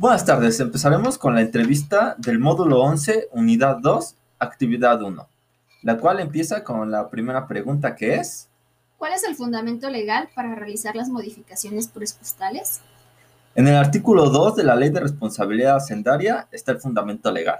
Buenas tardes, empezaremos con la entrevista del módulo 11, unidad 2, actividad 1, la cual empieza con la primera pregunta que es... ¿Cuál es el fundamento legal para realizar las modificaciones presupuestales? En el artículo 2 de la Ley de Responsabilidad Hacendaria está el fundamento legal.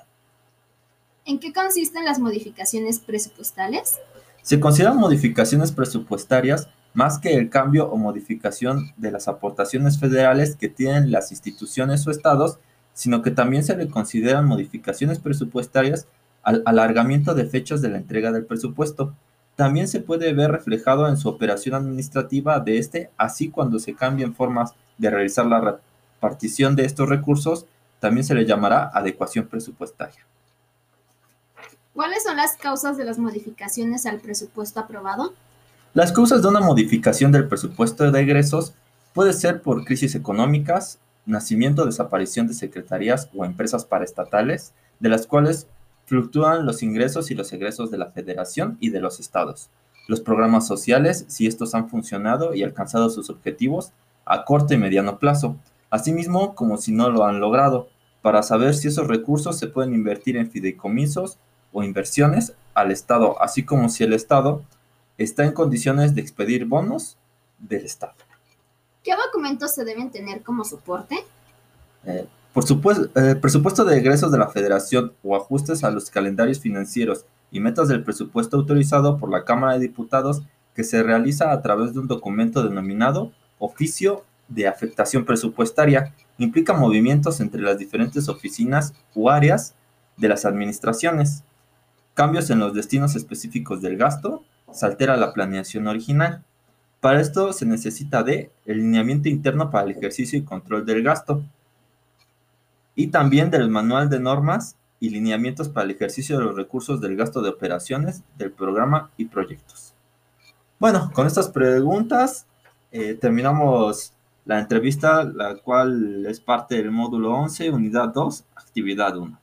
¿En qué consisten las modificaciones presupuestales? Se consideran modificaciones presupuestarias más que el cambio o modificación de las aportaciones federales que tienen las instituciones o estados, sino que también se le consideran modificaciones presupuestarias al alargamiento de fechas de la entrega del presupuesto. También se puede ver reflejado en su operación administrativa de este, así cuando se cambien formas de realizar la repartición de estos recursos, también se le llamará adecuación presupuestaria. ¿Cuáles son las causas de las modificaciones al presupuesto aprobado? Las causas de una modificación del presupuesto de egresos puede ser por crisis económicas, nacimiento o desaparición de secretarías o empresas paraestatales, de las cuales fluctúan los ingresos y los egresos de la federación y de los estados, los programas sociales, si estos han funcionado y alcanzado sus objetivos a corto y mediano plazo, asimismo como si no lo han logrado, para saber si esos recursos se pueden invertir en fideicomisos o inversiones al Estado, así como si el Estado está en condiciones de expedir bonos del Estado. ¿Qué documentos se deben tener como soporte? Eh, por supuesto, el presupuesto de egresos de la Federación o ajustes a los calendarios financieros y metas del presupuesto autorizado por la Cámara de Diputados que se realiza a través de un documento denominado Oficio de Afectación Presupuestaria, implica movimientos entre las diferentes oficinas u áreas de las administraciones, cambios en los destinos específicos del gasto se altera la planeación original. Para esto se necesita de el lineamiento interno para el ejercicio y control del gasto y también del manual de normas y lineamientos para el ejercicio de los recursos del gasto de operaciones del programa y proyectos. Bueno, con estas preguntas eh, terminamos la entrevista, la cual es parte del módulo 11, unidad 2, actividad 1.